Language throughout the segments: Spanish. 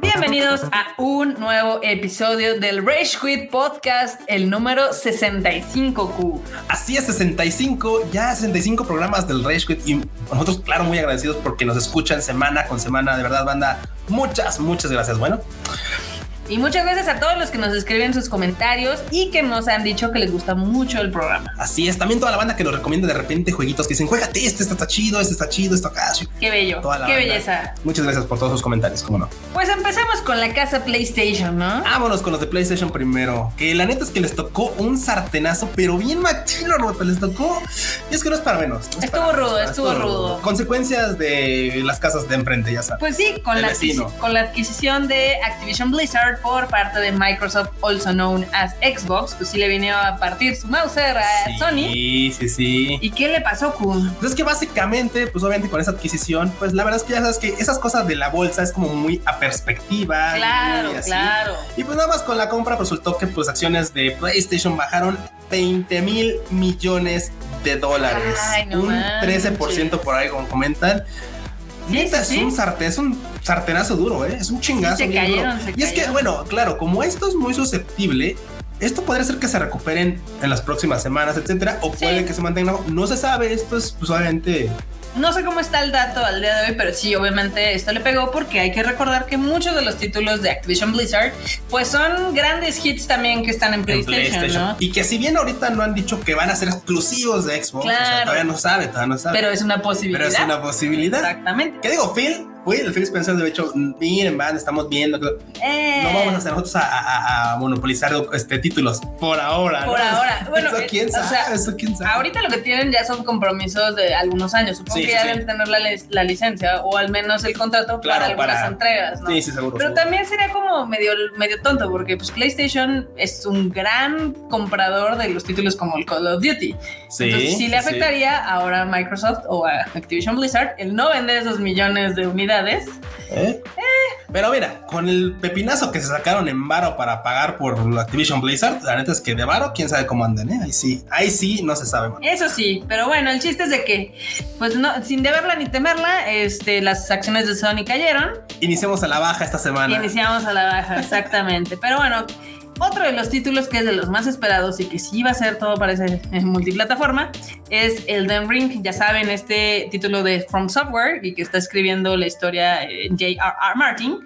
Bienvenidos a un nuevo episodio del Rage Quit Podcast, el número 65Q. Así es, 65, ya 65 programas del Rage Quit y nosotros, claro, muy agradecidos porque nos escuchan semana con semana. De verdad, banda, muchas, muchas gracias. Bueno, Y muchas gracias a todos los que nos escriben sus comentarios y que nos han dicho que les gusta mucho el programa. así es. También toda la banda que nos recomienda de repente jueguitos que dicen, juégate este, este está chido, este está chido, esto acá. Qué bello, Toda la qué banda. belleza. Muchas gracias por todos sus comentarios, cómo no. Pues empezamos con la casa PlayStation, ¿no? Vámonos con los de PlayStation primero. Que la neta es que les tocó un sartenazo, pero bien machino, Roberto. Les tocó. Y es que no es para menos. no es Estuvo para rudo, menos, estuvo rudo. Consecuencias de las casas de enfrente, ya sabes. Pues sí, con la, vecino. con la adquisición de Activision Blizzard por parte de Microsoft, also known as Xbox, pues sí le vino a partir su Mauser a Sony. Sí, sí, sí. ¿Y qué le pasó, Kun? Pues es que básicamente, pues obviamente con esa adquisición, pues la verdad es que ya sabes que esas cosas de la bolsa es como muy a perspectiva. Claro, muy así. claro. Y pues nada más con la compra resultó que pues acciones de PlayStation bajaron 20 mil millones de dólares. Ay, no un manches. 13% por ahí como comentan. Neta, sí, es un sartén, es un sartenazo duro, ¿eh? Es un chingazo. Se duro. se y es que, bueno, claro, como esto es muy susceptible, esto podría ser que se recuperen en las próximas semanas, etcétera, o puede que se mantengan. No se sabe, esto es pues obviamente. No sé cómo está el dato al día de hoy, pero sí, obviamente esto le pegó porque hay que recordar que muchos de los títulos de Activision Blizzard, pues son grandes hits también que están en en PlayStation, ¿no? Y que si bien ahorita no han dicho que van a ser exclusivos de Xbox, o sea, todavía no sabe, todavía no sabe. Pero es una posibilidad. Pero es una posibilidad. Exactamente. ¿Qué digo, Phil? Phil, el Phil Spencer de hecho, miren, van, estamos viendo Eh, no vamos a hacer nosotros a, a- a monopolizar este, títulos por ahora. Por ¿no? ahora. Bueno, eso eh, quién o sabe, sea, eso quién sabe. Ahorita lo que tienen ya son compromisos de algunos años. Supongo Sí, que sí, ya sí. deben tener la, la licencia o al menos el contrato Claro, para algunas para- entregas, ¿no? Sí, sí, seguro. Pero seguro. también sería como medio, medio tonto, porque pues PlayStation es un gran comprador de los títulos como el Call of Duty. Sí, Entonces sí le afectaría ahora a Microsoft o a Activision Blizzard el no vender esos millones de unidades. ¿Eh? Pero mira, con el pepinazo que se sacaron en Varo para pagar por Activision Blizzard, la neta es que de Varo, quién sabe cómo andan, ¿eh? Ahí sí, ahí sí no se sabe. Eso sí, pero bueno, el chiste es de que, pues no, sin deberla ni temerla, este, las acciones de Sony cayeron Iniciamos a la baja esta semana. iniciamos a la baja, exactamente. Pero bueno, otro de los títulos que es de los más esperados y que sí va a ser todo parece en multiplataforma es el Den Ring. Ya saben, este título de From Software y que está escribiendo la historia eh, J.R.R. Martin.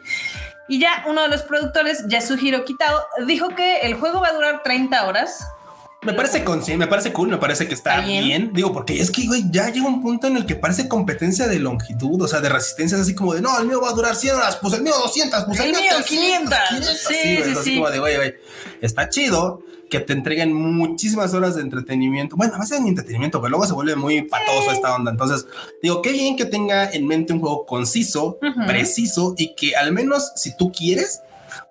Y ya uno de los productores, Yasuhiro Kitao, dijo que el juego va a durar 30 horas. Me parece con sí, me parece cool, me parece que está, Está bien. bien. Digo, porque es que, güey, ya llega un punto en el que parece competencia de longitud, o sea, de resistencia, es así como de, no, el mío va a durar 100 horas, pues el mío 200, pues el, El mío 300, 500. Sí, sí, sí. como de, güey, güey, está chido que te entreguen muchísimas horas de entretenimiento. Bueno, a veces ni entretenimiento, pero luego se vuelve muy patoso esta onda. Entonces, digo, qué bien que tenga en mente un juego conciso, Ujú. preciso y que al menos si tú quieres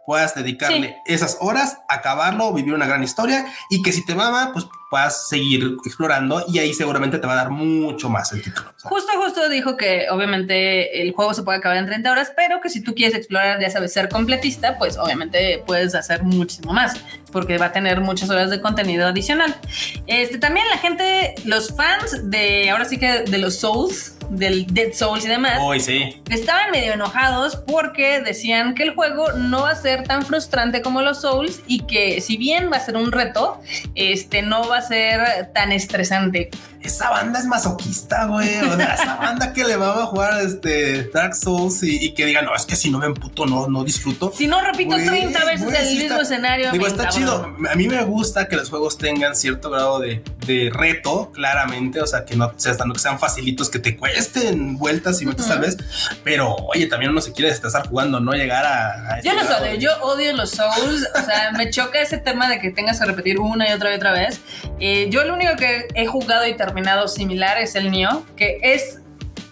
puedas dedicarle esas horas, acabarlo, vivir una gran historia y que si te mama, pues puedas seguir explorando y ahí seguramente te va a dar mucho más el título. Justo, justo dijo que obviamente el juego se puede acabar en 30 horas, pero que si tú quieres explorar, ya sabes, ser completista, pues obviamente puedes hacer muchísimo más, porque va a tener muchas horas de contenido adicional. Este, también la gente, los fans de, ahora sí que de los Souls, del Dead Souls y demás, Hoy sí. estaban medio enojados porque decían que el juego no va a ser tan frustrante como los Souls y que si bien va a ser un reto, este no va a ser tan estresante. Esa banda es masoquista, güey. O sea, esa banda que le va a jugar este Dark Souls y, y que diga, no, es que si no me emputo, no, no disfruto. Si no repito Güey, 30 veces güey, el sí mismo está- escenario. Digo, está chido. A mí me gusta que los juegos tengan cierto grado de, de reto, claramente. O sea, que no, sea, no que sean facilitos, que te cuesten vueltas y vueltas tal vez. Pero, oye, también uno se quiere estresar jugando, no llegar a. a ese Yo soy, de- yo odio los Souls, o sea, me choca ese tema de que tengas que repetir una y otra y otra vez. Eh, yo lo único que he jugado y similar es el Nioh, que es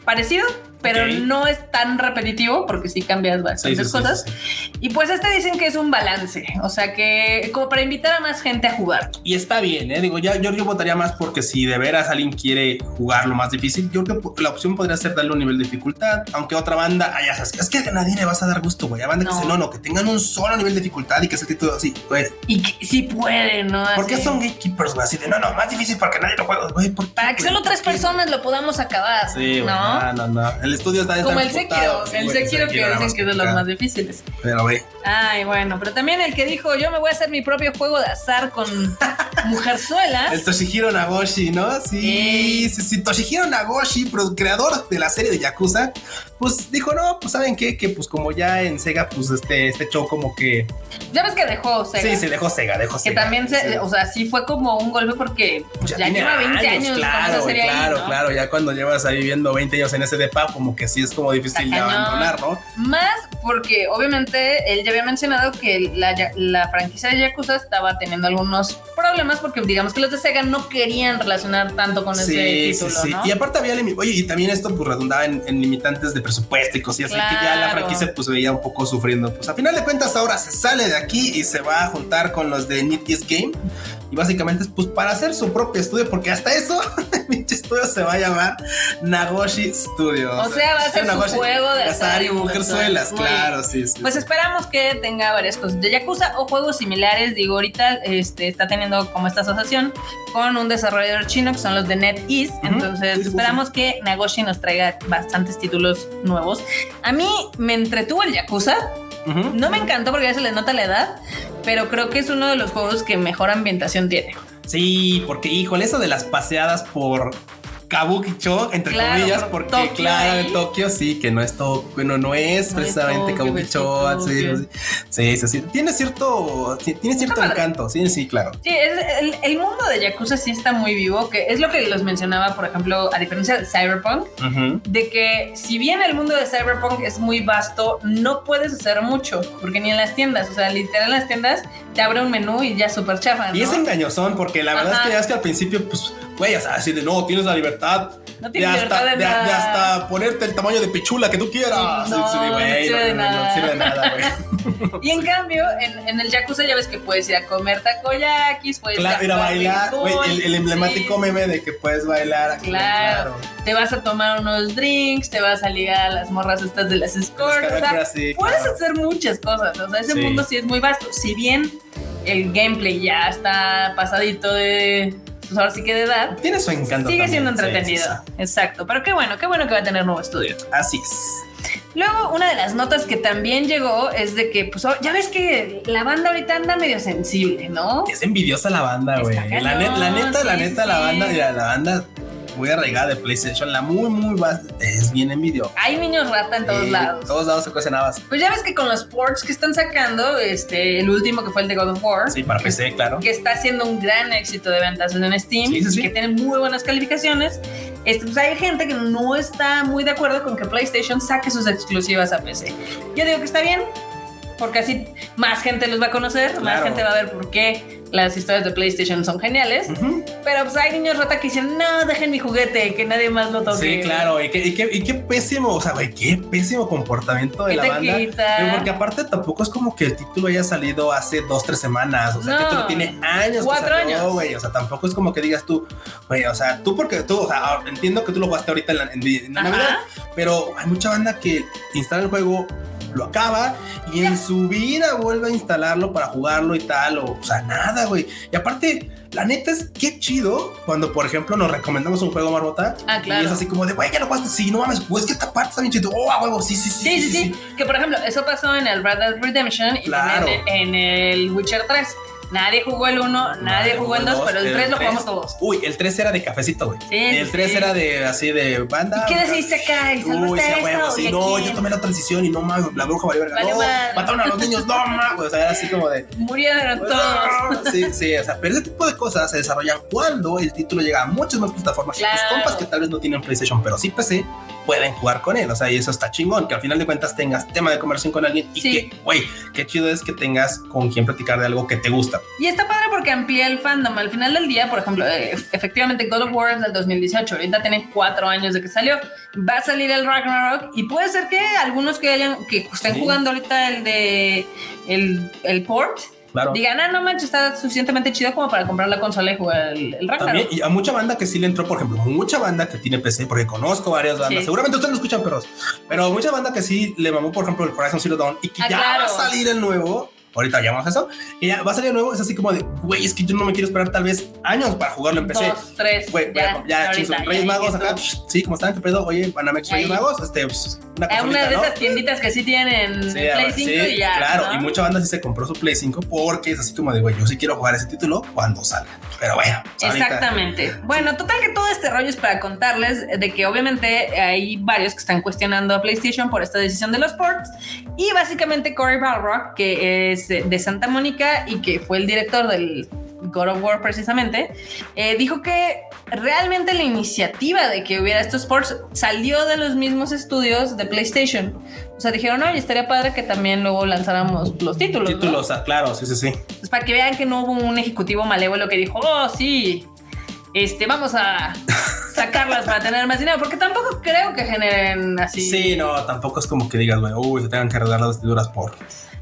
parecido, pero Ok. no es tan repetitivo porque sí cambias bastantes Sí, sí, cosas. sí, Y pues este dicen que es un balance, o sea que como para invitar a más gente a jugar. Y está bien, ¿eh? Digo, ya, yo, yo votaría más porque si de veras alguien quiere jugar lo más difícil, yo creo que la opción podría ser darle un nivel de dificultad, aunque otra banda, ay, es que a nadie le vas a dar gusto, güey. A banda que No. dice, no, no, que tengan un solo nivel de dificultad y que ese título así, güey. Y que sí pueden, ¿no? ¿Por qué Así. son gatekeepers, güey? Así de, no, no, más difícil porque nadie lo juega, güey. ¿por qué, Para que solo tres personas lo podamos acabar, ¿no? no, no, no. El estudio está Como el Sekiro, el Sekiro que dicen que es de los más difíciles. Pero, güey, Ay, bueno, pero también el que dijo, yo me voy a hacer mi propio juego de azar con mujerzuelas. el Toshihiro Nagoshi, ¿no? Sí, Sí. sí. Toshihiro Nagoshi, creador de la serie de Yakuza, pues dijo, no, pues saben qué, que pues como ya en Sega, pues este, este show como que... Ya ves que dejó Sega. Sí, se dejó Sega, dejó Que Sega. también, se, o sea, sí fue como un golpe porque pues, ya, tiene lleva 20 años, con claro, serie ahí, claro, ¿no? claro. Ya cuando llevas ahí viviendo 20 años en ese depa, como que sí es como difícil de abandonar, ¿no? Más porque obviamente él ya había mencionado que la, franquicia de Yakuza estaba teniendo algunos problemas porque digamos que los de Sega no querían relacionar tanto con ese título, ¿no? Y aparte había, oye, y también esto pues redundaba en, en limitantes de presupuesto y cosillas, así que ya la Claro. franquicia pues veía un poco sufriendo. Pues a final de cuentas ahora se sale de aquí y se va a juntar con los de Need Game. Y básicamente es pues para hacer su propio estudio, porque hasta eso, pinche estudio se va a llamar Nagoshi Studio. O sea, va a ser su juego de azar y mujerzuelas, claro, sí, sí. Pues esperamos que tenga varias cosas de Yakuza o juegos similares. Digo, ahorita este, está teniendo como esta asociación con un desarrollador chino que son los de NetEase. Ujú. Entonces Sí, sí, esperamos que Nagoshi nos traiga bastantes títulos nuevos. A mí me entretuvo el Yakuza. Ujú. No me encantó porque ya se le nota la edad, pero creo que es uno de los juegos que mejor ambientación tiene. Sí, porque híjole, eso de las paseadas por Kabukicho, entre Claro, comillas, por porque Tokio claro, en Tokio sí, que no es Tokio, bueno, no es No precisamente Kabukicho, ves sí, sí, sí, tiene cierto, tiene cierto encanto, sí, sí, claro. Sí, es- el, el mundo de Yakuza sí está muy vivo, que es lo que los mencionaba, por ejemplo, a diferencia de Cyberpunk, de que si bien el mundo de Cyberpunk es muy vasto, no puedes hacer mucho, porque ni en las tiendas, o sea, literal en las tiendas te abre un menú y ya súper chafa, ¿no? Y es engañosón, porque la verdad es que ya es que al principio, pues, güey, o sea, así de no, tienes la libertad No de tienes hasta, libertad de de, de nada. hasta ponerte el tamaño de pichula que tú quieras. No, Sí, sí, no güey, sirve de no, no, no nada. sirve de nada, güey. Y en cambio, en, en el Yakuza ya ves que puedes ir a comer takoyakis, puedes Claro, ir a bailar, güey, béisbol, el, el emblemático sí, meme de que puedes bailar aquí, Claro. te vas a tomar unos drinks, te vas a ligar a las morras estas de las escorts, o sea, sí, puedes claro. hacer muchas cosas, o sea, ese Sí. mundo sí es muy vasto, si bien el gameplay ya está pasadito de, pues ahora sí que de edad, Tiene su encanto. sigue también, siendo entretenido, sí, sí. exacto, pero qué bueno, qué bueno que va a tener nuevo estudio. Así es. Luego, una de las notas que también llegó es de que, pues, ya ves que la banda ahorita anda medio sensible, ¿no? Es envidiosa la banda, güey. La, net- la neta, la neta, la banda, mira, la banda muy arraigada de PlayStation, la muy, muy bas- es bien envidio. Hay niños rata en todos Eh, lados. Todos lados se cuecen habas. Pues ya ves que con los ports que están sacando, este, el último que fue el de God of War, Sí, para PC, claro. que está haciendo un gran éxito de ventas en Steam, Sí, sí, que tiene muy buenas calificaciones, este, pues hay gente que no está muy de acuerdo con que PlayStation saque sus exclusivas a PC. Yo digo que está bien, porque así más gente los va a conocer, más Claro. gente va a ver por qué las historias de PlayStation son geniales. Pero pues hay niños rata que dicen, no, dejen mi juguete, que nadie más lo toque. Sí, claro. Y qué, y qué- y qué pésimo, o sea, güey, qué pésimo comportamiento de ¿Qué la banda. quita? Porque aparte tampoco es como que el título haya salido hace dos, tres semanas. O sea, No. el título tiene años. que Cuatro salió, años. güey. O sea, tampoco es como que digas tú, güey, o sea, tú porque tú, o sea, ahora entiendo que tú lo jugaste ahorita en, la, en. Navidad, pero hay mucha banda que instala el juego, lo acaba y en su vida vuelve a instalarlo para jugarlo y tal, o, o sea, nada, güey. Y aparte, la neta es que chido cuando, por ejemplo, nos recomendamos un juego Marbota Ah, claro. y es así como de, güey, ya lo jugaste, sí, no mames, pues que esta parte está bien chido, oh, a huevo, sí, sí, sí, Sí, sí, sí, Que por ejemplo, eso pasó en el Red Dead Redemption y Claro. también en el Witcher 3. Nadie jugó el 1, nadie jugó el 2, pero el 3 lo jugamos todos. Uy, el 3 era de cafecito, güey. Sí, el sí, 3 sí. era de así de banda. ¿Y qué decidiste acá? ¿Y Uy, a huevo, sí, ¿Y a no, yo tomé la transición y no mames, la bruja valió verga. Valió No, madre. mataron a los niños, no mames. O sea, era así como de. Murieron todos. Sí, sí, o sea, pero ese tipo de cosas se desarrollan cuando el título llega a muchas más plataformas. Claro. compas que tal vez no tienen PlayStation, pero sí PC, pueden jugar con él. O sea, y eso está chingón, que al final de cuentas tengas tema de conversación con alguien y Sí. que, güey, qué chido es que tengas con quien platicar de algo que te gusta. Y está padre porque amplía el fandom. Al final del día, por ejemplo, eh, efectivamente God of War es del 2018. Ahorita tiene cuatro años de que salió. Va a salir el Ragnarok y puede ser que algunos que hayan que estén jugando ahorita el de el, el port Digan, ah, no manches, está suficientemente chido como para comprar la consola y jugar el, el Ragnarok. y a mucha banda que sí le entró, por ejemplo, mucha banda que tiene PC, porque conozco varias bandas, seguramente ustedes no escuchan perros, pero mucha banda que sí le mamó, por ejemplo, el Horizon Zero Dawn y que ah, ya va a salir el nuevo ahorita ya vamos a eso, y ya va a salir nuevo, es así como de, güey, es que yo no me quiero esperar tal vez años para jugarlo en PC. Dos, tres, güey, ya, ya, Reyes Magos acá, sí, como están, qué pedo, oye, Panamex Reyes Magos, este, pues, una, una de esas tienditas que sí tienen Play 5 y ya. Claro, y mucha banda sí se compró su Play 5 porque es así como de, güey, yo sí quiero jugar ese título cuando salga. Pero bueno. Exactamente. Bueno, total que todo este rollo es para contarles de que obviamente hay varios que están cuestionando a PlayStation por esta decisión de los ports y básicamente Corey Balrock, que es de Santa Mónica y que fue el director del God of War precisamente, eh, dijo que realmente la iniciativa de que hubiera estos ports salió de los mismos estudios de PlayStation. O sea, dijeron, oye, estaría padre que también luego lanzáramos los títulos. Títulos, ah, claro, sí, sí, sí. Pues para que vean que no hubo un ejecutivo malévolo que dijo, oh, sí, este, vamos a sacarlas para tener más dinero, porque tampoco creo que generen así. Sí, no, tampoco es como que digas, güey, uy, se tengan que arreglar las vestiduras por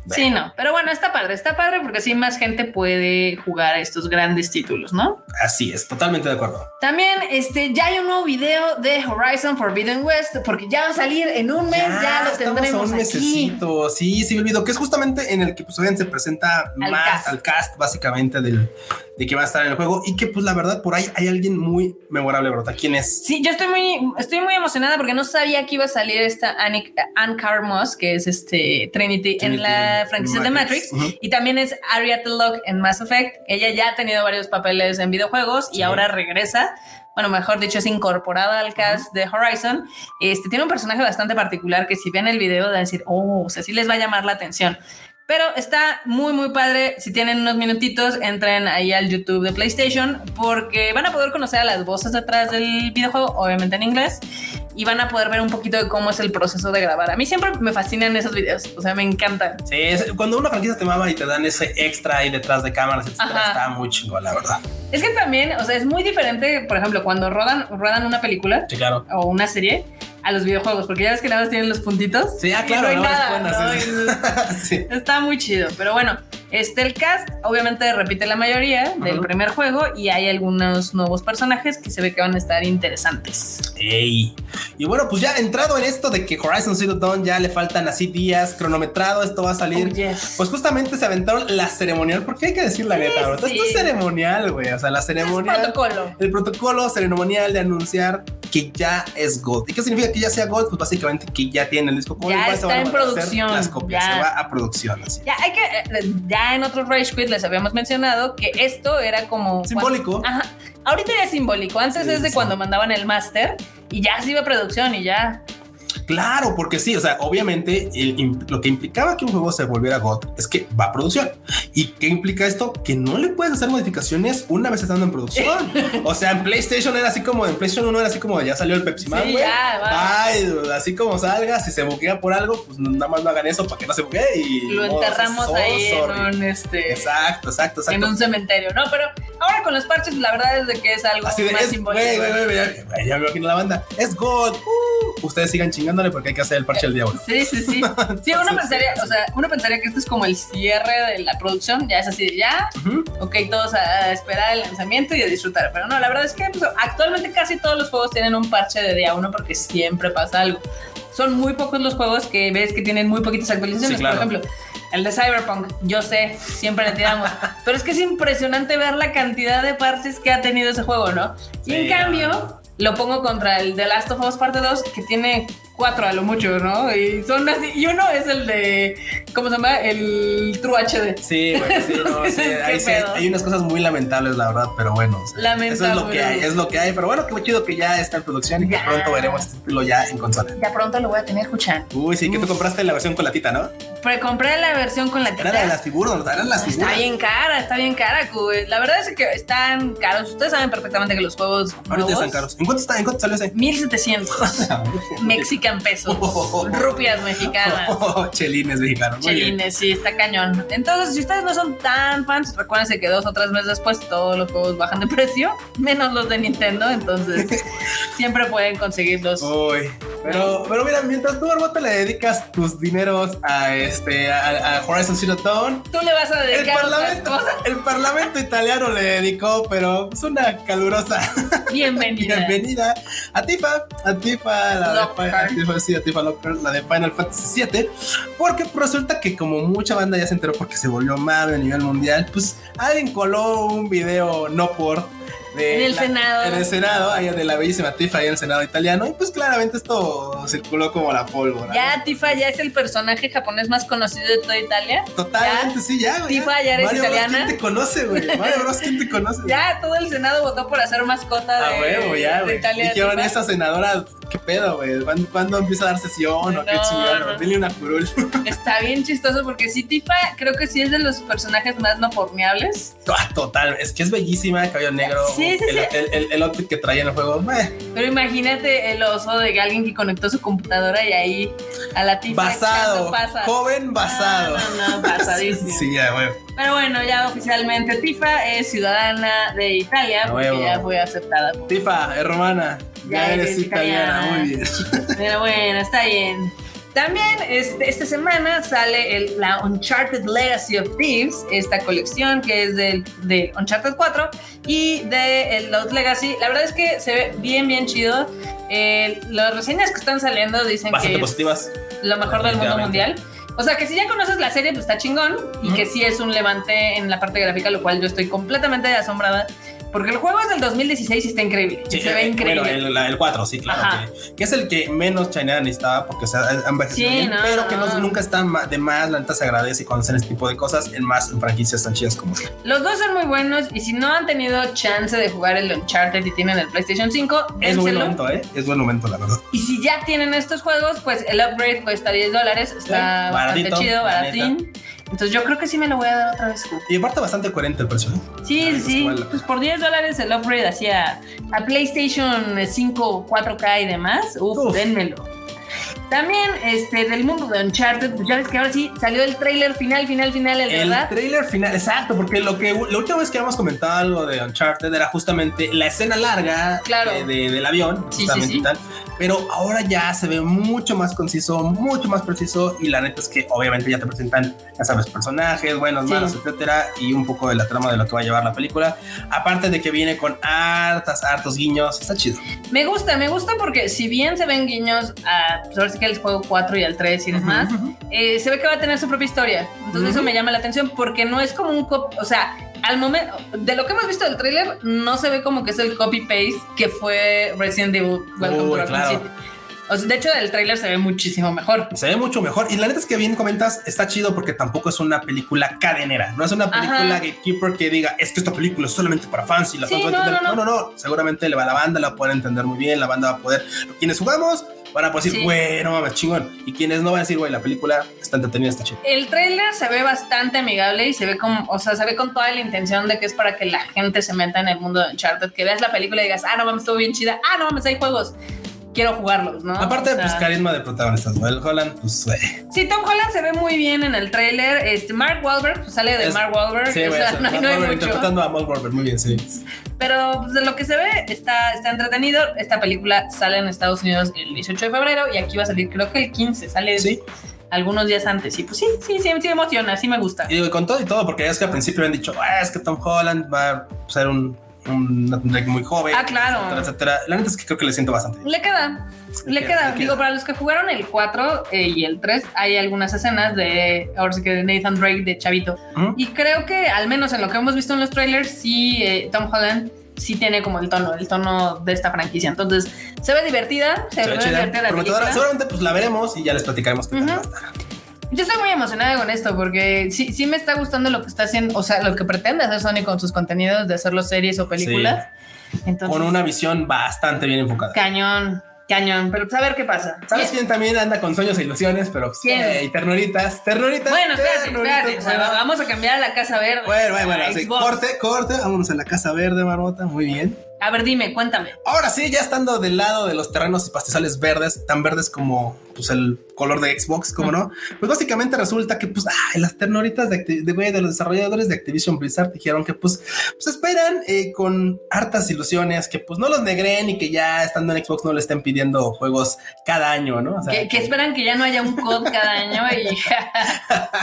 Sí, no, pero bueno, está padre, está padre porque así más gente puede jugar estos grandes títulos, ¿no? Así es, totalmente de acuerdo. También este, ya hay un nuevo video de Horizon Forbidden West porque ya va a salir en un mes, ya, lo tendremos. un aquí. Sí, sí, me olvido que es justamente en el que pues se presenta más al cast básicamente del, de que va a estar en el juego y que pues la verdad por ahí hay alguien muy memorable, ¿verdad? ¿Quién es? Sí, yo estoy muy, estoy muy emocionada porque no sabía que iba a salir esta Anne, Anne Carmos, que es este Trinity, en la franquicia de Matrix y también es Ariadne Locke en Mass Effect. Ella ya ha tenido varios papeles en videojuegos y ahora regresa bueno, mejor dicho, es incorporada al cast de Horizon. Este tiene un personaje bastante particular que si ven el video van a decir, oh, o sea, sí les va a llamar la atención. Pero está muy, muy padre. Si tienen unos minutitos, entren ahí al YouTube de PlayStation porque van a poder conocer a las voces detrás del videojuego, obviamente en inglés, y van a poder ver un poquito de cómo es el proceso de grabar. A mí siempre me fascinan esos videos, o sea, me encantan. Sí, cuando una franquicia te mama y te dan ese extra ahí detrás de cámaras, está muy chingón, la verdad. Es que también, o sea, es muy diferente, por ejemplo, cuando rodan, rodan una película o una serie a los videojuegos, porque ya ves que nada más tienen los puntitos. Sí, ah, claro. No nada, Está muy chido, pero bueno, este el cast obviamente repite la mayoría del primer juego y hay algunos nuevos personajes que se ve que van a estar interesantes. Ey. Y bueno, pues ya entrado en esto de que Horizon Zero Dawn ya le faltan así días cronometrado, esto va a salir. Oh, pues justamente se aventaron la ceremonial, porque hay que decir la neta, Esto es ceremonial, güey. O sea, la ceremonial. El protocolo. El protocolo ceremonial de anunciar que ya es Gold. ¿Y qué significa que ya sea Gold? Pues básicamente que ya tiene el disco. Ya está en producción. Las copias, se va a producción. Así. Ya hay que, eh, ya en otros Rage Quit les habíamos mencionado que esto era como simbólico. ajá, ahorita ya es simbólico. Antes es de cuando mandaban el máster y ya se iba a producción y ya Claro, porque sí, o sea, obviamente lo que implicaba que un juego se volviera God es que va a producción. ¿Y qué implica esto? Que no le puedes hacer modificaciones una vez estando en producción. o sea, en PlayStation era así como, en PlayStation 1 era así como, ya salió el Pepsi Man, güey. Ay, así como salga, si se buquea por algo, pues nada más no hagan eso para que no se buquee y... Lo enterramos ahí en un, este... Exacto, exacto, exacto. En un cementerio, ¿no? Pero ahora con los parches, la verdad es de que es algo más simbólico. Güey, güey, güey, ya, aquí en la banda. Es God. Uh, ustedes sigan chingándole porque hay que hacer el parche del diablo. Sí, sí, sí. Sí, uno pensaría, o sea, uno pensaría que esto es como el cierre de la producción, ya es así de ya, ok, todos a, esperar el lanzamiento y a disfrutar. Pero no, la verdad es que pues, actualmente casi todos los juegos tienen un parche de día uno porque siempre pasa algo. Son muy pocos los juegos que ves que tienen muy poquitas actualizaciones. Por ejemplo, el de Cyberpunk, yo sé, siempre le tiramos. pero es que es impresionante ver la cantidad de parches que ha tenido ese juego, ¿no? Y en cambio, lo pongo contra el The Last of Us Parte 2, que tiene cuatro a lo mucho, ¿no? Y son así, y uno es el de, ¿cómo se llama? El True HD. Sí, güey, sí, no, sí, hay, unas cosas muy lamentables, la verdad, pero bueno. Lamentable. Eso es lo que hay, es lo que hay, pero bueno, qué chido que ya está en producción y que pronto veremos este título ya en consola. Ya pronto lo voy a tener, escuchar. Uy, sí, que tú compraste la versión con la tita, ¿no? compré la versión con la Era la de las figuras, ¿no? Eran las figuras. Está bien cara, está bien cara, Cube. La verdad es que están caros. Ustedes saben perfectamente que los juegos Ahorita nuevos, están caros. ¿En cuánto está? ¿En cuánto salió ese? 1700 pesos, rupias mexicanas. Chelines mexicanos. Chelines, sí, está cañón. Entonces, si ustedes no son tan fans, recuérdense que dos o tres meses después todos los juegos bajan de precio, menos los de Nintendo. Entonces, siempre pueden conseguirlos. Uy, pero, pero mira, mientras tú, Barbota, le dedicas tus dineros a este a, a Horizon Zero Dawn, Tú le vas a el dedicar otras parlamento, cosas. el parlamento italiano le dedicó, pero es una calurosa Bienvenida. bienvenida a Tifa, a Tifa, la de, Lockhart. a La de Final Fantasy VII, porque resulta que como mucha banda ya se enteró porque se volvió mame a nivel mundial, pues alguien coló un video no por de En el Senado. en el Senado, ahí de la bellísima Tifa, ahí en el Senado italiano, y pues claramente esto circuló como la pólvora. Ya Tifa ya es el personaje japonés más conocido de toda Italia. Totalmente, sí, ya. güey, Tifa, ya eres Mario Bros, italiana. ¿quién te conoce, güey? Mario Bros, ¿quién te conoce? Ya todo el Senado votó por hacer mascota de, huevo, ya, de. Italia. Dijeron, esa senadora, ¿qué pedo, güey? ¿Cuándo, cuándo empieza a dar sesión o qué chingón? no. Dile una curul. Está bien chistoso porque sí, Tifa creo que sí es de los personajes más no porneables. Ah, Total, es que es bellísima, cabello negro. Sí, sí, el, sí. El, el- el outfit que traía en el juego, meh, Pero imagínate el oso de alguien que conectó su computadora y ahí a la Tifa. basado, pasas. joven basado. No, no, no, pasadísimo. Sí, ya, güey. Pero bueno, ya oficialmente Tifa es ciudadana de Italia A porque ya fue aceptada. Tifa, hermana, ya, Ya eres eres italiana, italiana. muy bien. Pero bueno, está bien. También este, esta semana sale el- la Uncharted Legacy of Thieves, esta colección que es del, de Uncharted 4 y de el Lost Legacy. La verdad es que se ve bien, bien chido. Eh, las reseñas que están saliendo dicen Bastante que positivas. es lo mejor del mundo mundial. O sea que si ya conoces la serie, pues está chingón y Ujú. que sí es un levante en la parte gráfica, lo cual yo estoy completamente asombrada. Porque el juego es del 2016 y está increíble. Sí, se ve eh, increíble. Bueno, el, la- el 4, sí, claro. Que, que es el que menos China necesitaba porque se ha envejecido Sí, bien, no, pero que no- nunca está de más. La neta se agradece cuando hacen este tipo de cosas en más en franquicias tan chidas como esta. Los dos son muy buenos y si no han tenido chance de jugar el Uncharted y tienen el PlayStation 5, Es buen momento, ¿eh? Es buen momento, la verdad. Y si ya tienen estos juegos, pues el upgrade cuesta 10 dólares. Está Sí, bastante baratito, chido, baratín. Entonces yo creo que sí me lo voy a dar otra vez. Y aparte bastante coherente el precio. Sí, sí, pues. Pues por 10 dólares el upgrade hacia a PlayStation 5, 4K y demás. Uf, Uf. dénmelo. También este, del mundo de Uncharted, pues ya ves que ahora sí salió el trailer final, final, final, el, El verdad. trailer final, exacto, porque lo que la última vez que habíamos comentado algo de Uncharted era justamente la escena larga Claro. de- de- del avión, Sí, justamente sí, sí. y tal. Pero ahora ya se ve mucho más conciso, mucho más preciso, y la neta es que obviamente ya te presentan, ya sabes, personajes, buenos, malos, etcétera, y un poco de la trama de lo que va a llevar la película. Aparte de que viene con hartas, hartos guiños, está chido. Me gusta, me gusta porque si bien se ven guiños a, pues que el juego 4 y al 3 y demás, eh, se ve que va a tener su propia historia. Entonces eso me llama la atención porque no es como un cop, o sea, al momento de lo que hemos visto del tráiler no se ve como que es el copy paste que fue Resident Evil Welcome to Raccoon claro. City. O sea, de hecho, el tráiler se ve muchísimo mejor. Se ve mucho mejor. Y la neta es que bien comentas, está chido porque tampoco es una película cadenera. No es una película Ajá. gatekeeper que diga, es que esta película es solamente para fans y la Sí, fans va a no, entender. no, No, no. no, no. Seguramente le va la banda, la puede entender muy bien. La banda va a poder. Quienes jugamos van a poder decir, Sí. güey, no mames, chingón. Y quienes no van a decir, güey, la película está entretenida, está chida. El tráiler se ve bastante amigable y se ve como, o sea, se ve con toda la intención de que es para que la gente se meta en el mundo de Uncharted, que veas la película y digas, ah, no mames, estuvo bien chida, ah, no mames, hay juegos, quiero jugarlos, ¿no? Aparte, O sea, pues carisma de protagonistas, ¿no? El Holland, pues, güey. Sí, Tom Holland se ve muy bien en el tráiler. Este, Mark Wahlberg, pues sale de Es- Mark Wahlberg. Sí, o güey. sea, eso, no, hay- Mark no hay Wahlberg mucho. interpretando a Mark Wahlberg, muy bien, sí. Pero pues, de lo que se ve, está, está entretenido. Esta película sale en Estados Unidos el 18 de febrero y aquí va a salir, creo que el 15, sale Sí. algunos días antes. Y pues sí, sí, sí, sí emociona, sí me gusta. Y digo, con todo y todo, porque ya es que al principio habían dicho, "Ah, es que Tom Holland va a ser un, un Nathan Drake muy joven. Ah, claro. Etcétera, etcétera. La neta es que creo que le siento bastante. Le queda, le Le queda. Digo, para los que jugaron el 4 eh, y el 3, hay algunas escenas de, ahora sí que de Nathan Drake de Chavito. Y creo que, al menos en lo que hemos visto en los trailers, sí, eh, Tom Holland sí tiene como el tono, el tono de esta franquicia. Entonces, se ve divertida, se, Se ve divertida la. Seguramente pues la veremos y ya les platicaremos qué tal Ujú. va a estar. Yo estoy muy emocionada con esto porque sí, sí me está gustando lo que está haciendo, o sea, lo que pretende hacer Sony con sus contenidos de hacerlo series o películas. Entonces, Con una visión bastante bien enfocada. cañón. Cañón, pero pues a ver qué pasa. ¿Sabes quién también anda con sueños e ilusiones? Pero pues, ¿Quién? eh, ternuritas, ternuritas. Bueno, espérate, ternuritas, espérate. o sea, bueno. vamos a cambiar a la Casa Verde. Bueno, bueno, bueno, sí, corte, corte, vámonos a la Casa Verde, Marmota, muy bien. A ver, dime, cuéntame. Ahora sí, ya estando del lado de los terrenos y pastizales verdes, tan verdes como pues, el color de Xbox, como no, pues básicamente resulta que pues ay, las ternuritas de, de, de los desarrolladores de Activision Blizzard dijeron que pues, pues esperan eh, con hartas ilusiones que pues no los negren y que ya estando en Xbox no le estén pidiendo juegos cada año, ¿no? O sea, Que, que esperan que ya no haya un COD cada año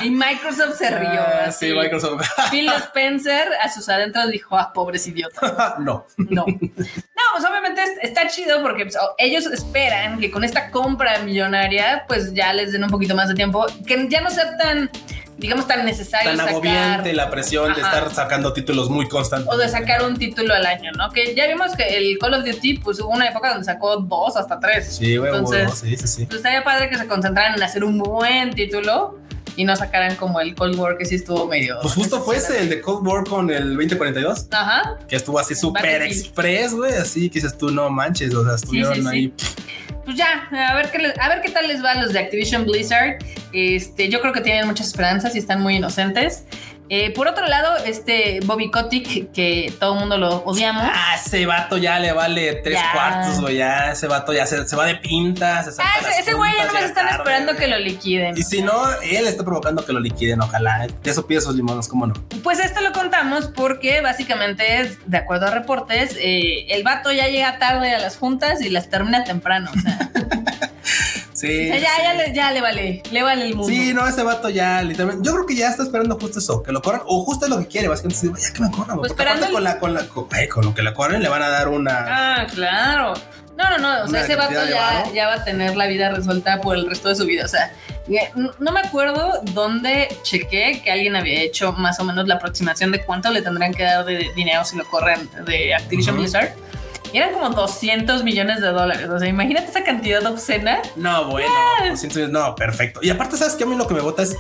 y, y Microsoft se rió. Ah, así. sí, Microsoft. Phil Spencer a sus adentros dijo, ah, pobres idiotas. no. No. No, pues obviamente es- está chido porque pues, ellos esperan que con esta compra millonaria, pues ya les den un poquito más de tiempo, que ya no sea tan, digamos, tan necesario Tan sacar agobiante la presión de Ajá. estar sacando títulos muy constantes. o de sacar un título al año, ¿no? Que ya vimos que el Call of Duty, pues hubo una época donde sacó dos hasta tres. Sí, güey, Entonces, güey, sí, sí, sí. pues estaría padre que se concentraran en hacer un buen título y no sacaran como el Cold War que sí estuvo medio. Pues justo fue ese, el de Cold War con el 2042. Ajá. que estuvo así súper express, güey, así que dices tú, no manches, o sea, estuvieron sí, sí. ahí. Pues ya, a ver qué a ver qué tal les va a los de Activision Blizzard. Este, yo creo que tienen muchas esperanzas y están muy inocentes. Eh, por otro lado, este Bobby Kotick, que todo el mundo lo odiamos. Ah, ese vato ya le vale tres Ya. cuartos, güey, ya ese vato ya se, se va de pinta, se salta Ah, ese- las ese güey ya nomás ya están tarde, esperando que lo liquiden. Y si no, él está provocando que lo liquiden, ojalá. De eso pide sus limones, ¿cómo no? Pues esto lo contamos porque básicamente, de acuerdo a reportes, eh, el vato ya llega tarde a las juntas y las termina temprano. O sea, Sí. o sea, ya, ya, le, ya le vale, le vale el mundo. Sí, no, ese vato ya literalmente. Yo creo que ya está esperando justo eso, que lo corran, o justo es lo que quiere, básicamente. dice, Ya que me corran, Pues esperando el- con la, con la, con, ay, con lo que la corren le van a dar una. Ah, claro. No, no, no. O sea, ese vato ya, ya va a tener la vida resuelta por el resto de su vida. O sea, no me acuerdo dónde chequé que alguien había hecho más o menos la aproximación de cuánto le tendrían que dar de dinero si lo corren de Activision Ujú. Blizzard. Eran como 200 millones de dólares. O sea, imagínate esa cantidad obscena. No, bueno, lo siento, no, perfecto. Y aparte, ¿sabes qué? A mí lo que me bota es.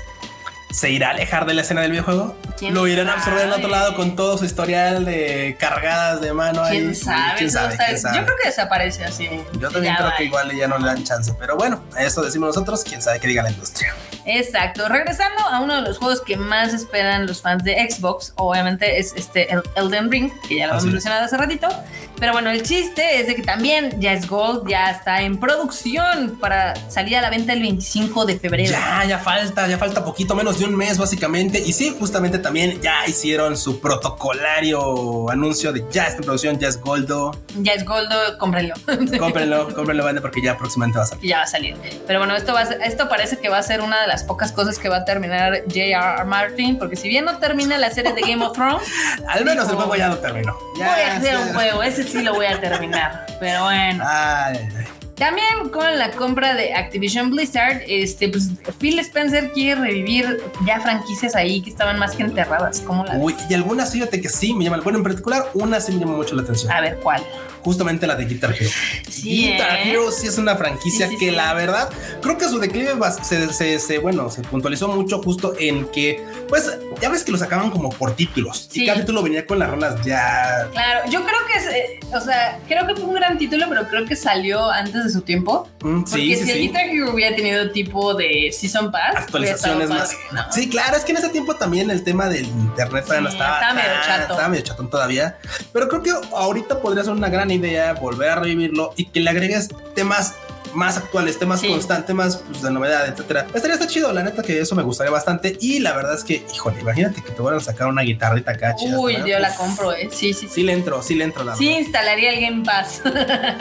¿Se irá a alejar de la escena del videojuego? ¿Quién ¿Lo irán a absorber en otro lado con todo su historial de cargadas de mano? ahí? ¿Quién sabe? ¿Quién Eso sabe? ¿Quién sabe? Yo creo que desaparece así. Yo también creo va. que igual ya no le dan chance. Pero bueno, eso decimos nosotros. ¿Quién sabe qué diga la industria? Exacto. Regresando a uno de los juegos que más esperan los fans de Xbox, obviamente es este el Elden Ring, que ya lo hemos mencionado hace ratito. Pero bueno, el chiste es de que también es Gold, ya está en producción para salir a la venta el 25 de febrero. Ya, ya falta, ya falta poquito menos de un mes básicamente. Y sí, justamente también ya hicieron su protocolario anuncio de ya está en producción, ya es Goldo. Ya es Gold, cómprenlo. Cómprenlo, cómprenlo, bande, porque ya próximamente va a salir. ya va a salir. Pero bueno, esto, va a ser- esto parece que va a ser una de las pocas cosas que va a terminar J.R.R. Martin, porque si bien no termina la serie de Game of Thrones, Al menos el juego ya lo terminó. Ya, voy a hacer un juego, ese sí lo voy a terminar. Pero bueno. Ay, ay, ay. También con la compra de Activision Blizzard, este, pues Phil Spencer quiere revivir ya franquicias ahí que estaban más que enterradas. ¿Cómo la ves? Uy, y algunas fíjate que sí me llaman. Bueno, en particular, una sí me llama mucho la atención. A ver, ¿cuál? Justamente la de Guitar Hero. Sí, Guitar ¿eh? Hero sí es una franquicia Sí, sí, que la verdad creo que su declive se, se- se- bueno, se puntualizó mucho justo en que, pues, ya ves que lo sacaban como por títulos. Y cada título venía con las rolas ya. Claro, yo creo que es, eh, o sea, creo que fue un gran título, pero creo que salió antes de su tiempo. Mm, Porque sí, si sí, el. Guitar Hero hubiera tenido tipo de Season Pass, Actualizaciones más. padre, ¿no? Sí, claro, es que en ese tiempo también el tema del internet no estaba, estaba medio chato. estaba medio chatón todavía. Pero creo que ahorita podría ser una gran idea volver a revivirlo y que le agregues temas más actuales, temas Sí. constantes, temas pues, de novedad, etcétera. Estaría está chido, la neta que eso me gustaría bastante. Y la verdad es que, híjole, imagínate que te vuelvan a sacar una guitarrita acá. Uy, yo la compro, ¿eh? Sí, sí, sí. Sí le entro, sí le entro, la Sí, verdad. instalaría el Game Pass.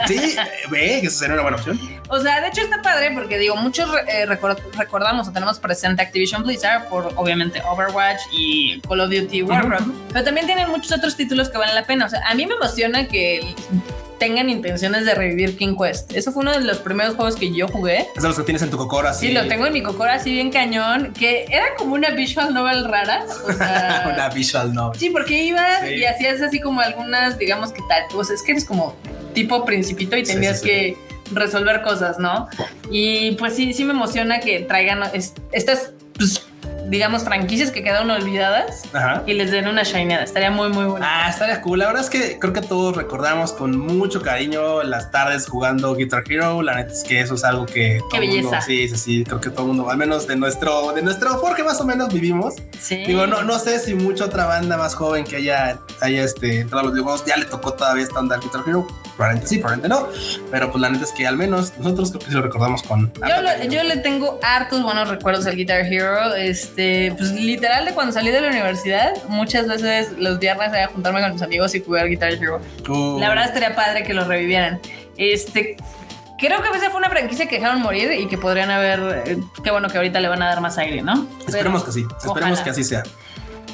Sí, eh, ve que eso sería una buena opción. O sea, de hecho está padre porque digo, muchos eh, record- recordamos o tenemos presente Activision Blizzard por obviamente Overwatch y Call of Duty Warcraft, pero también tienen muchos otros títulos que valen la pena. O sea, a mí me emociona que tengan intenciones de revivir King Quest. Eso fue uno de los primeros juegos que yo jugué. Es de los que tienes en tu cocora. Sí, lo tengo en mi cocora así bien cañón, que era como una visual novel rara. O sea, una visual novel. Sí, porque ibas Sí. y hacías así como algunas, digamos que tal, pues es que eres como tipo principito y Sí, tenías sí, sí. que resolver cosas, ¿no? Y pues sí, sí me emociona que traigan es- estas digamos, franquicias que quedaron olvidadas Ajá. y les den una shineada. Estaría muy, muy bueno. Ah, estaría cool. La verdad es que creo que todos recordamos con mucho cariño las tardes jugando Guitar Hero. La neta es que eso es algo que. todo el mundo- belleza. sí, sí, sí. Creo que todo el mundo, al menos de nuestro, de nuestro Jorge, más o menos vivimos. sí. Digo, no, no sé si mucha otra banda más joven que haya, haya este, entrado a los videojuegos ya le tocó todavía esta onda al Guitar Hero. Probablemente sí, probablemente no. Pero pues la neta es que al menos nosotros creo que sí lo recordamos con. Yo, lo- yo le tengo hartos buenos recuerdos al Guitar Hero. Este, pues literal de cuando salí de la universidad, muchas veces los viernes era juntarme con mis amigos y jugar Guitar Hero. Uh, La verdad estaría padre que lo revivieran. Este, creo que esa fue una franquicia que dejaron morir y que podrían haber. eh, Qué bueno que ahorita le van a dar más aire, ¿no? Esperemos Pero- que sí. Esperemos ojalá. que así sea.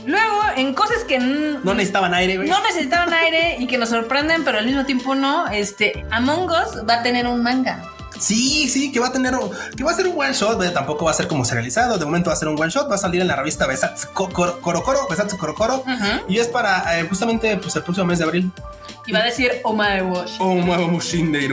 Luego, en cosas que No necesitaban aire, güey. no necesitaban aire y que nos sorprenden, pero al mismo tiempo no. Este, Among Us va a tener un manga. Sí, sí, que va a tener, que va a ser un one shot, pero tampoco va a ser como serializado. De momento va a ser un one shot, va a salir en la revista Besatsu Ko- Koro Koro, Koro, Besatsu Koro Koro, Ujú. y es para eh, justamente pues, el próximo mes de abril. Y va a decir my wash.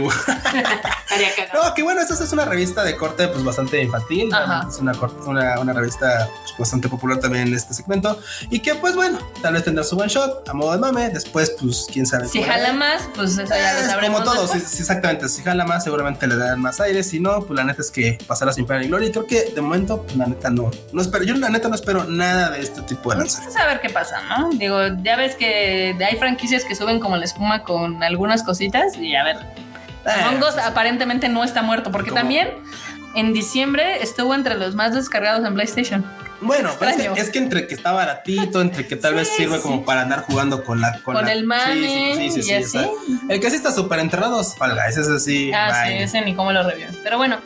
Estaría cagado. No, que bueno, esta es una revista de corte pues bastante infantil. Es una, una, una revista pues, bastante popular también en este segmento. Y que pues bueno, tal vez tendrá su one shot a modo de mame. Después, pues quién sabe. Si jala más, pues eso ya lo sabremos. como todo, sí, exactamente. Si jala más, seguramente le dan más aire. Si no, pues la neta es que pasará sin pena ni gloria. Y creo que de momento, pues la neta no, no espero. Yo la neta no espero nada de este tipo de lanzamientos. Vamos a ver qué pasa, ¿no? Digo, ya ves que hay franquicias que suben como la espuma con algunas cositas y a ver. Us aparentemente no está muerto porque ¿Cómo? también en diciembre estuvo entre los más descargados en PlayStation. Bueno, pero es que, es que entre que está baratito, entre que tal Sí, vez sirve sí, como sí. para andar jugando con la Con, la- el mame Sí, sí, sí, sí, y sí, así. el que sí está súper enterrado es Fall Guys, ese sí. ah, sí, bye. ese ni cómo lo reviven. Pero bueno,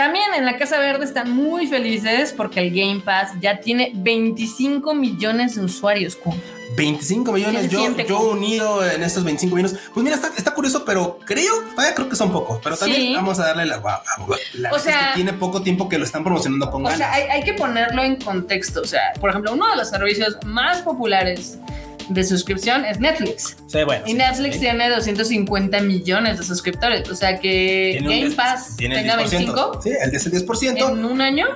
también en la Casa Verde están muy felices porque el Game Pass ya tiene 25 millones de usuarios. Cu. 25 millones, ¿Qué se yo, yo unido en estos 25 millones. Pues mira, está, está curioso, pero creo, todavía creo que son pocos, pero también Sí. vamos a darle la, la- la- O es sea- que tiene poco tiempo que lo están promocionando con O ganas. sea, hay, hay que ponerlo en contexto. O sea, por ejemplo, uno de los servicios más populares de suscripción es Netflix. Sí, bueno. Y sí, Netflix sí. tiene 250 millones de suscriptores. O sea que Game 10, Pass tiene tenga 10%. 25 Sí, el 10, el 10%. en un año,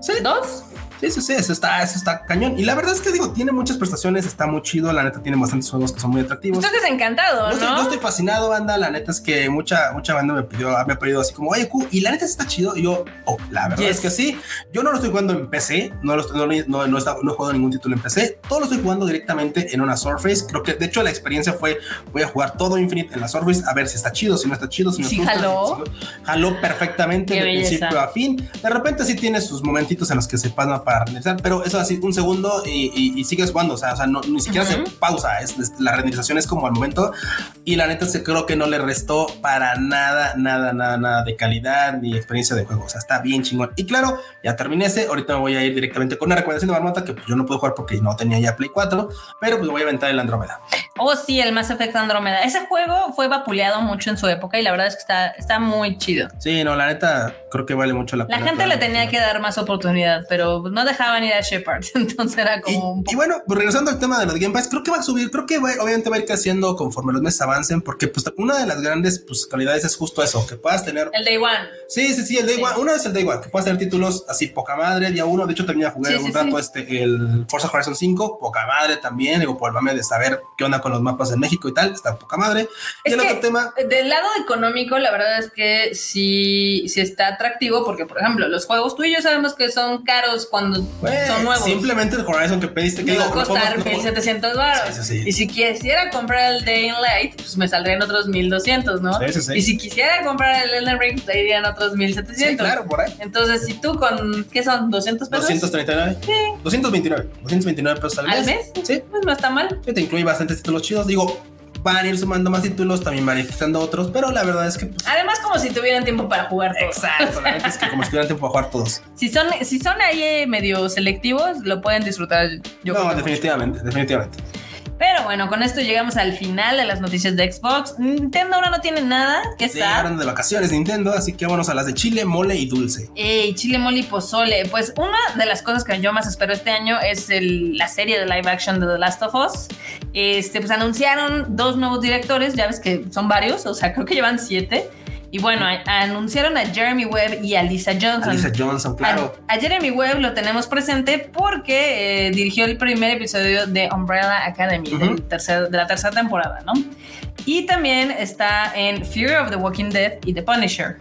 Sí. dos. Sí, sí, sí, eso está, eso está cañón. Y la verdad es que digo, tiene muchas prestaciones, está muy chido. La neta tiene bastantes juegos que son muy atractivos. Usted es encantado, Yo estoy, ¿no? yo estoy fascinado, banda. La neta es que mucha, mucha banda me pidió, me ha pedido así como, oye, Q, y la neta está chido. Y yo, oh, la verdad Yes. es que sí. Yo no lo estoy jugando en PC, no, lo estoy- no, no, no, está- no he jugado ningún título en PC. Todo lo estoy jugando directamente en una Surface. Creo que de hecho la experiencia fue: voy a jugar todo Infinite en la Surface a ver si está chido, si no está chido, si no Sí, gusta, jaló. si- jaló perfectamente Qué de belleza. principio a fin. De repente sí tiene sus momentitos en los que se pasa para renderizar, pero eso así un segundo y, y- y sigues jugando. O sea, o sea no, ni siquiera Ujú. se pausa. Es, es- la renderización es como al momento. Y la neta se creo que no le restó para nada, nada, nada, nada de calidad ni experiencia de juego. O sea, está bien chingón. Y claro, ya terminé ese. Ahorita me voy a ir directamente con una recomendación de Marmota que pues, yo no puedo jugar porque no tenía ya Play 4, pero pues voy a aventar el Andrómeda. Oh, sí, el Mass Effect Andromeda. Ese juego fue vapuleado mucho en su época y la verdad es que está, está muy chido. Sí, no, la neta creo que vale mucho la La pena. gente le tenía que dar más oportunidad, pero no dejaban ir a Shepard. Entonces era Y, como un y poco. bueno, pues regresando al tema de los Game Pass, creo que va a subir, creo que va- obviamente va a ir creciendo conforme los meses avancen, porque pues una de las grandes pues, calidades es justo eso, que puedas tener El Day One. Sí, sí, sí, el Day Sí. One. Uno es el Day One, que puedes tener títulos así poca madre, día uno. De hecho, también jugué Sí, un sí, rato este, el Forza Horizon 5, poca madre también. Digo, por el mame de saber qué onda con los mapas en México y tal, está poca madre. y Es el que- otro tema, Del lado económico, la verdad es que sí, sí está atractivo, porque, por ejemplo, los juegos tú y yo sabemos que son caros cuando son nuevos. simplemente el Horizon que pediste, que me va a costar podemos- no podemos- 1700 baros. Sí, sí, sí. Y si quisiera comprar el Day in Light, pues me saldrían otros 1200, ¿no? Sí, sí, sí. Y si quisiera comprar el Elden Ring, pues irían otros 1700. Sí, claro, por ahí. Entonces, si tú con, ¿qué son? ¿200 pesos? 239. 229. 229 pesos al mes. ¿Al mes? Sí, Pues no está mal. sí, te incluye bastantes títulos chidos. Digo, van a ir sumando más títulos, también van a ir quitando otros, pero la verdad es que. pues, Además, como si tuvieran tiempo para jugar todo. Exacto, la neta es que como si tuvieran tiempo para jugar todos. Si son, si son ahí eh, medio selectivos, lo pueden disfrutar. Yo no, definitivamente, definitivamente. Pero bueno, con esto llegamos al final de las noticias de Xbox. Nintendo ahora no tiene nada que estar. Llegaron de vacaciones Nintendo, así que vámonos a las de chile, mole y dulce. Ey, chile, mole y pozole. Pues una de las cosas que yo más espero este año es el- la serie de live action de The Last of Us. Este, pues anunciaron dos nuevos directores, ya ves que son varios, o sea, creo que llevan siete. Y bueno, a- anunciaron a Jeremy Webb y a Lisa Johnson. Alisa Johnson, claro. A, a Jeremy Webb lo tenemos presente porque eh, dirigió el primer episodio de Umbrella Academy del tercer- de la tercera temporada, ¿no? Y también está en Fear of the Walking Dead y The Punisher.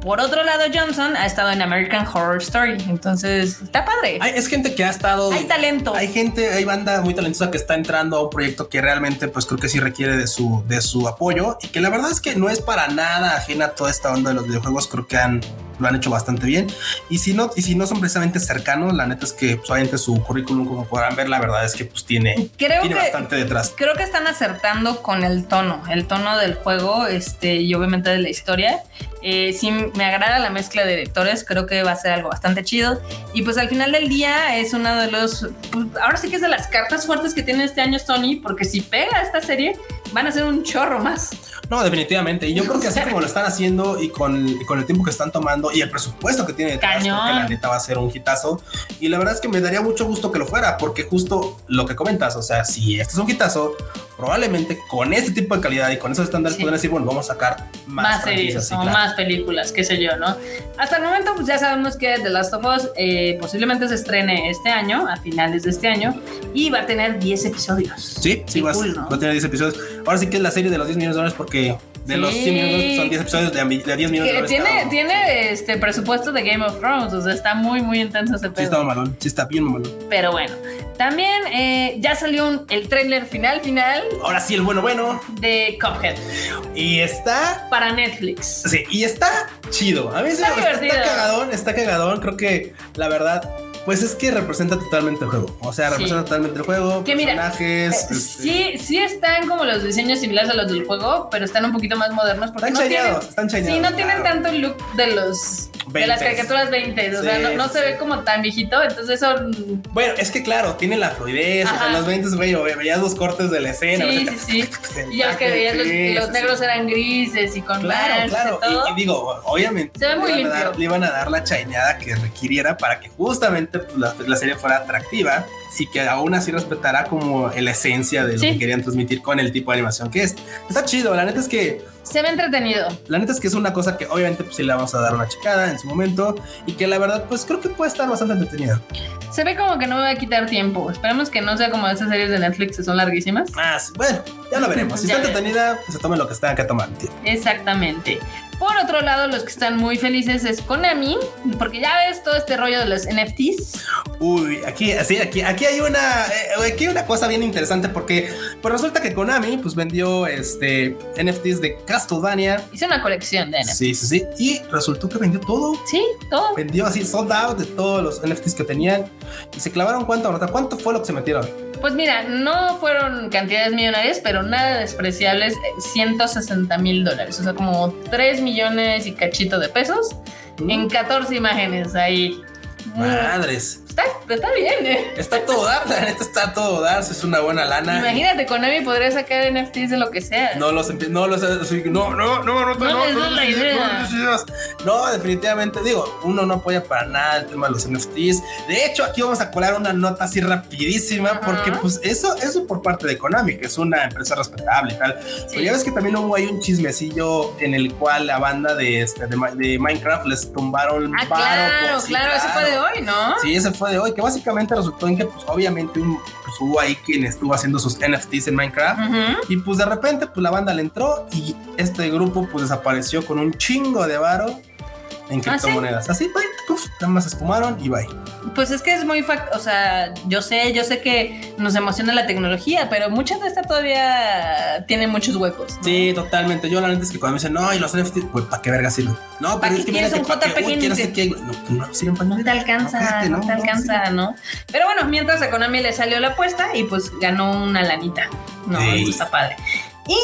Por otro lado, Johnson ha estado en American Horror Story, entonces está padre. Hay- es gente que ha estado. Hay talento. Hay gente, hay banda muy talentosa que está entrando a un proyecto que realmente, pues creo que sí requiere de su, de su apoyo y que la verdad es que no es para nada ajena a toda esta onda de los videojuegos. Creo que han, lo han hecho bastante bien. Y si no, y si no son precisamente cercanos, la neta es que pues, obviamente su currículum, como podrán ver, la verdad es que pues tiene, Creo tiene que- bastante detrás. Creo que están acertando con el tono, el tono del juego, este, y obviamente de la historia. Eh, sí, me agrada la mezcla de directores, creo que va a ser algo bastante chido. Y pues al final del día es uno de los, pues, ahora sí que es de las cartas fuertes que tiene este año Sony, porque si pega esta serie, van a ser un chorro más. No, definitivamente. Y yo creo que así como lo están haciendo y con, con el tiempo que están tomando y el presupuesto que tiene detrás, que la neta va a ser un hitazo. Y la verdad es que me daría mucho gusto que lo fuera, porque justo lo que comentas, o sea, si este es un hitazo, probablemente con este tipo de calidad y con esos estándares Sí. pueden decir, bueno, vamos a sacar más, series sí, o claro. más películas, qué sé yo, ¿no? Hasta el momento, pues ya sabemos que The Last of Us eh, posiblemente se estrene este año, a finales de este año, y va a tener 10 episodios. Sí, sí, va, a- cool, ¿no? va a tener 10 episodios. Ahora sí que es la serie de los 10 millones de dólares porque de los Sí. 100 millones de dólares son 10 episodios de, de 10 millones de Que tiene, cada uno. tiene este presupuesto de Game of Thrones, o sea, está muy, muy intenso ese Sí, pedo. está malón, sí está bien malón. Pero bueno, también eh, ya salió un- el tráiler final, final Ahora sí, el bueno, bueno. de Cuphead Y está para Netflix. Sí, y está chido. A mí sí Está gusta, divertido. está cagadón, está cagadón. Creo que la verdad, pues es que representa totalmente el juego. O sea, Sí. representa totalmente el juego, Que mira, personajes. Eh, este, Sí, sí están como los diseños similares a los del juego, pero están un poquito más modernos porque Están no tienen, chineados, están chineados, sí, no tienen tanto el look de los de las 20s. caricaturas 20, o sea, Sí, no, no sí, se sí. ve como tan viejito, entonces mm, Bueno, es que claro, tiene la fluidez. O sea, Ajá. en los 20, güey, ve- veías los cortes de la escena. sí, o sea, sí, sí. Y ya que veías los, sí, los sí, negros eran grises y con Claro, claro. y todo. Y, digo, obviamente Se ve muy a dar, limpio. le iban a dar la chaineada que requiriera para que justamente pues, la, la serie fuera atractiva y que aún así respetara como la esencia de lo Sí. que querían transmitir con el tipo de animación que es. Está chido, la neta es que Se ve entretenido. la neta es que es una cosa que obviamente pues sí le vamos a dar una checada en su momento y que la verdad pues creo que puede estar bastante entretenida. Se ve como que no me va a quitar tiempo. Esperemos que no sea como esas series de Netflix que son larguísimas. Ah, sí, bueno, ya lo veremos. Si está entretenida, pues se tomen lo que tengan que tomar. tío. Exactamente. Por otro lado, los que están muy felices es Konami, porque ya ves todo este rollo de los NFTs. Uy, aquí, sí, aquí, aquí hay una, eh, aquí hay una cosa bien interesante porque pues resulta que Konami pues vendió este NFTs de Castlevania. Hice una colección de NFTs. Sí, sí, sí. Y resultó que vendió todo. Sí, todo. Vendió así sold out de todos los NFTs que tenían y se clavaron cuánto? ¿Cuánto fue lo que se metieron? Pues mira, no fueron cantidades millonarias, pero nada despreciables, eh, 160 mil dólares, o sea, como 3 millones y cachito de pesos Mm. en 14 imágenes ahí. Mm, Madres. Está, está bien, ¿eh? Está todo dar, la neta está todo dar, es una buena lana. Imagínate, Konami podría sacar NFTs de lo que sea. No los no los no, no, no, no, no, No no, definitivamente digo, uno no apoya para nada el tema de los NFTs. De hecho, aquí vamos a colar una nota así rapidísima porque pues eso eso por parte de Konami, que es una empresa respetable y tal. Pero ya ves que también hubo ahí un chismecillo en el cual la banda de este de, Minecraft les tumbaron Ah, claro, claro, ese fue de hoy, ¿no? Sí, ese fue de hoy, que básicamente resultó en que pues obviamente un- pues, hubo ahí quien estuvo haciendo sus NFTs en Minecraft. Ujú. Y pues de repente, pues la banda le entró y este grupo pues desapareció con un chingo de varo en ¿Ah, sí? criptomonedas. Así, bye, puf, nada más espumaron y bye. Pues es que es muy fact, o sea, yo sé, yo sé que nos emociona la tecnología, pero mucha de esta todavía tiene muchos huecos. ¿no? Sí, totalmente. Yo la neta es que cuando me dicen, no, y los NFTs, pues ¿para qué verga sirven? No, ¿Para pero qué es que quieres mira un que, que, JPG uy, quiero en hacer que, no, no sirven para No nada. te alcanza, no, te alcanza, ¿no? Pero bueno, mientras a Konami le salió la apuesta y pues ganó una lanita. No, Sí. eso está padre. Y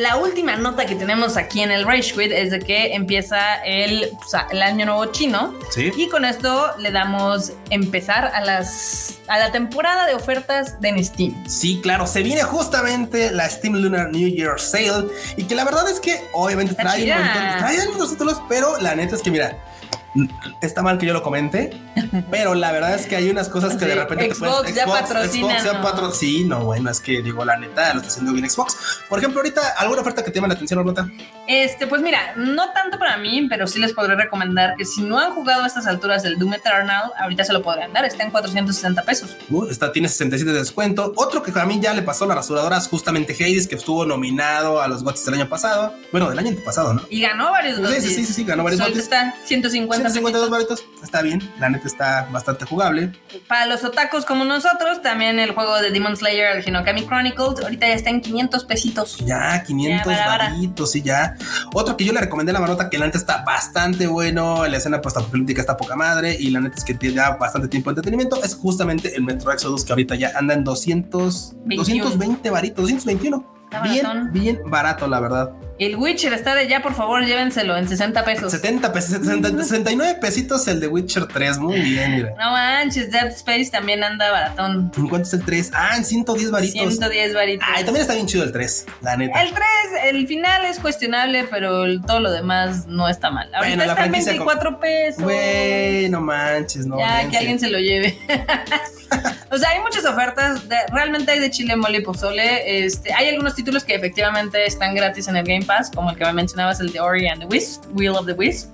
la última nota que tenemos aquí en el Rage Quit es de que empieza el, o sea, el año nuevo chino Sí. y con esto le damos empezar a las a la temporada de ofertas de Steam. Sí, claro, se viene justamente la Steam Lunar New Year Sale y que la verdad es que obviamente trae un montón, trae algunos títulos, pero la neta es que mira, está mal que yo lo comente, pero la verdad es que hay unas cosas que de repente Xbox te puedes, ya Xbox, patrocina, Xbox ya patro, sí, no, bueno, es que digo la neta, lo está haciendo bien Xbox. Por ejemplo, ahorita alguna oferta que te llama la atención, Orlota. Este, pues mira, no tanto para mí, pero sí les podré recomendar que si no han jugado a estas alturas del Doom Eternal, ahorita se lo podrían dar, está en 460 pesos. Uh, está, tiene 67 de descuento. Otro que a mí ya le pasó a la rasuradora es justamente Hades, que estuvo nominado a los GOTYs del año pasado. Bueno, del año pasado, ¿no? Y ganó varios Sí, sí, sí, sí, ganó varios GOTYs. está 150 152 varitos. Está bien, la neta está bastante jugable. Para los otakus como nosotros, también el juego de Demon Slayer, el Hinokami Chronicles, ahorita ya está en 500 pesitos. Ya, 500 varitos, y ya. Otro que yo le recomendé la marota, que la neta está bastante bueno, la escena post-apocalíptica está poca madre, y la neta es que tiene ya bastante tiempo de entretenimiento, es justamente el Metro Exodus, que ahorita ya anda en 200, 220 varitos, 221 bien, bien barato, la verdad. El Witcher está de ya, por favor, llévenselo en 60 pesos. 70 pesos, 69 pesitos el de Witcher 3, muy bien, mira. No manches, Dead Space también anda baratón. ¿En cuánto es el 3? Ah, en 110 varitos. 110 varitos. Ah, también está bien chido el 3, la neta. El 3, el final es cuestionable, pero todo lo demás no está mal. Ahorita bueno, está en 24 pesos. Güey, no manches, no. Ya, que alguien se lo lleve. o sea, hay muchas ofertas. realmente hay de chile, mole y pozole. Este, hay algunos títulos que efectivamente están gratis en el Game Pass, como el que me mencionabas, el de Ori and the Wisp, Wheel of the Wisp.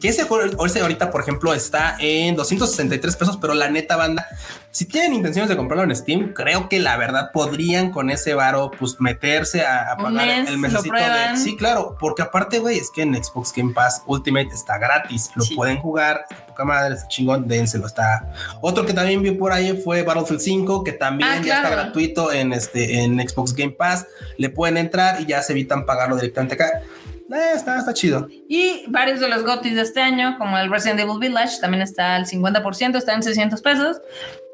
Que ese, ahorita, por ejemplo, está en 263 pesos, pero la neta banda, si tienen intenciones de comprarlo en Steam, creo que la verdad podrían con ese varo, pues meterse a, pagar el mesecito de. Sí, claro, porque aparte, güey, es que en Xbox Game Pass Ultimate está gratis, lo pueden jugar, poca madre, está chingón, dénselo, está. Otro que también vi por ahí fue Battlefield 5, que también ah, ya está gratuito en este en Xbox Game Pass, le pueden entrar y ya se evitan pagarlo directamente acá. Eh, está, está chido. Y varios de los GOTYs de este año, como el Resident Evil Village, también está al 50%, está en 600 pesos.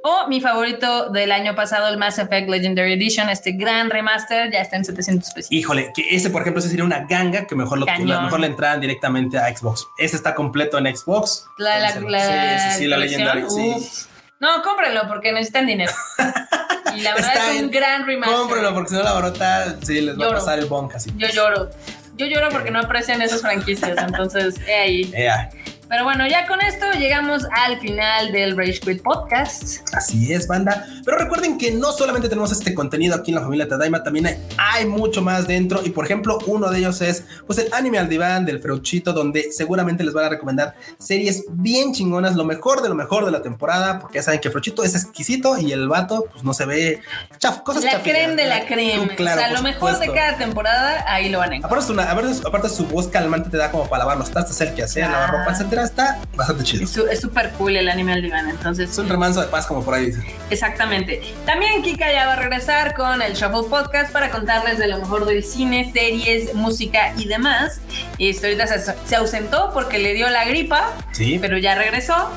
O mi favorito del año pasado, el Mass Effect Legendary Edition, este gran remaster, ya está en 700 pesos. Híjole, que ese, por ejemplo, ese sería una ganga que mejor, lo, mejor le entraran directamente a Xbox. Ese está completo en Xbox. La, la, sí, sí, la Legendary. No, cómprenlo porque necesitan dinero. Y la verdad es un gran remaster. Cómprenlo porque si no la barota sí les va a pasar el bon casi. Yo lloro. Yo lloro porque no aprecian esas franquicias, entonces, he ahí. Pero bueno, ya con esto llegamos al final del Rage Quit Podcast. Así es, banda. Pero recuerden que no solamente tenemos este contenido aquí en la familia Tadaima, también hay, mucho más dentro. Y por ejemplo, uno de ellos es pues el anime al diván del Freuchito, donde seguramente les van a recomendar series bien chingonas, lo mejor de lo mejor de la temporada, porque ya saben que Freuchito es exquisito y el vato pues no se ve chaf, cosas La creme de la creme. o sea, lo mejor de cada temporada, ahí lo van a encontrar. Aparte, aparte, su voz calmante te da como para lavar los trastes, el que hace, lavar ropa, etcétera está bastante chido. Es súper cool el anime al diván, entonces. Es un remanso de paz, como por ahí dice. Exactamente. También Kika ya va a regresar con el Shuffle Podcast para contarles de lo mejor del cine, series, música y demás. Y esto ahorita se, ausentó porque le dio la gripa. Sí. Pero ya regresó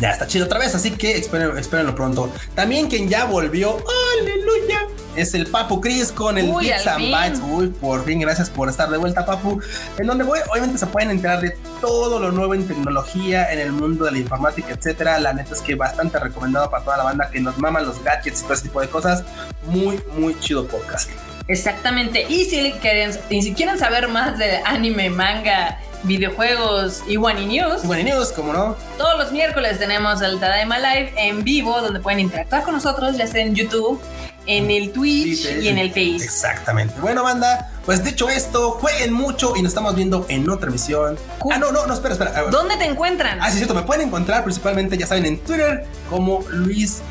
ya está chido otra vez, así que espérenlo, espérenlo pronto. También quien ya volvió, aleluya, es el Papu Chris con el Bits and Bytes. Uy, por fin, gracias por estar de vuelta, Papu. En donde voy, obviamente se pueden enterar de todo lo nuevo en tecnología, en el mundo de la informática, etcétera. La neta es que bastante recomendado para toda la banda que nos maman los gadgets y todo ese tipo de cosas. Muy, muy chido podcast. Exactamente. Y si quieren, y si quieren saber más de anime, manga, videojuegos y One News. One News, como no. Todos los miércoles tenemos el Tadaima Live en vivo, donde pueden interactuar con nosotros, ya sea en YouTube, en el Twitch y en el Face. Exactamente. Bueno, banda, pues dicho esto, jueguen mucho y nos estamos viendo en otra emisión. Ah, no, no, no, espera, espera. ¿Dónde te encuentran? Ah, sí, cierto, me pueden encontrar principalmente, ya saben, en Twitter como Luis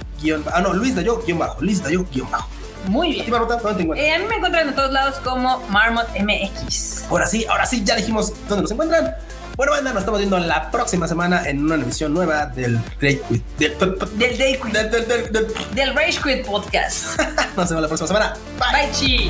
Ah, no, Luis Dayo guion bajo, Luis Dayo guion bajo. Muy bien. Última eh, a mí me encuentran en todos lados como Marmot MX. Ahora sí, ahora sí, ya dijimos dónde nos encuentran. Bueno, banda, nos estamos viendo la próxima semana en una emisión nueva del Rage Quit. Del, del, Day Quit. Del, del, del, del, Rage Quit Podcast. nos vemos la próxima semana. Bye. Bye, chi.